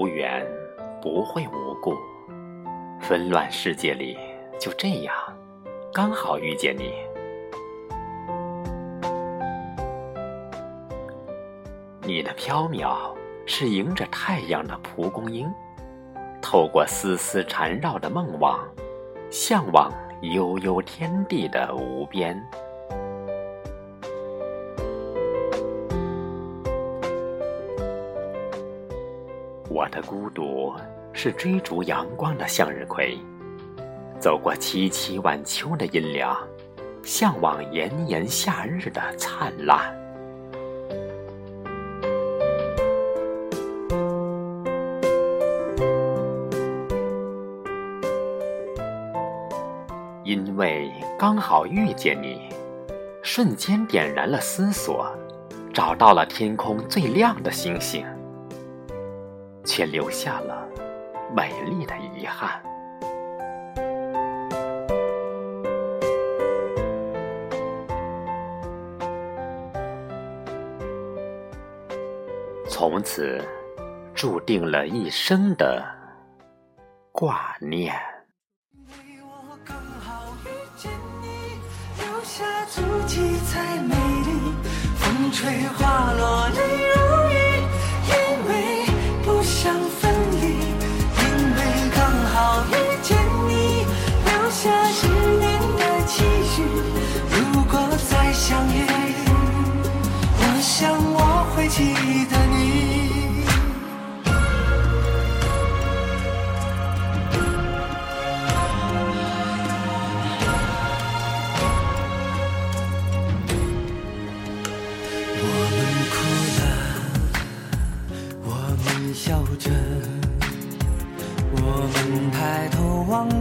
无缘不会无故。纷乱世界里，就这样，刚好遇见你。你的飘渺是迎着太阳的蒲公英，透过丝丝缠绕的梦网，向往悠悠天地的无边。我的孤独是追逐阳光的向日葵，走过凄凄晚秋的阴凉，向往炎炎夏日的灿烂。因为刚好遇见你，瞬间点燃了思索，找到了天空最亮的星星。却留下了美丽的遗憾。从此，注定了一生的挂念。风吹花落泪十年的期许如果再相遇我想我会记得你。我们哭了我们笑着我们抬头望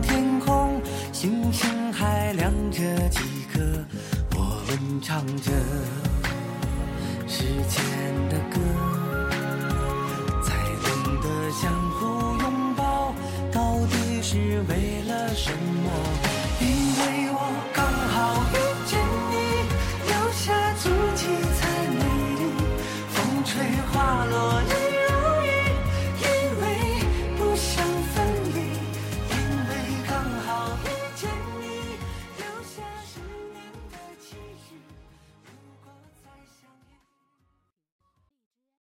唱着时间的歌，才懂得相互拥抱，到底是为了什么？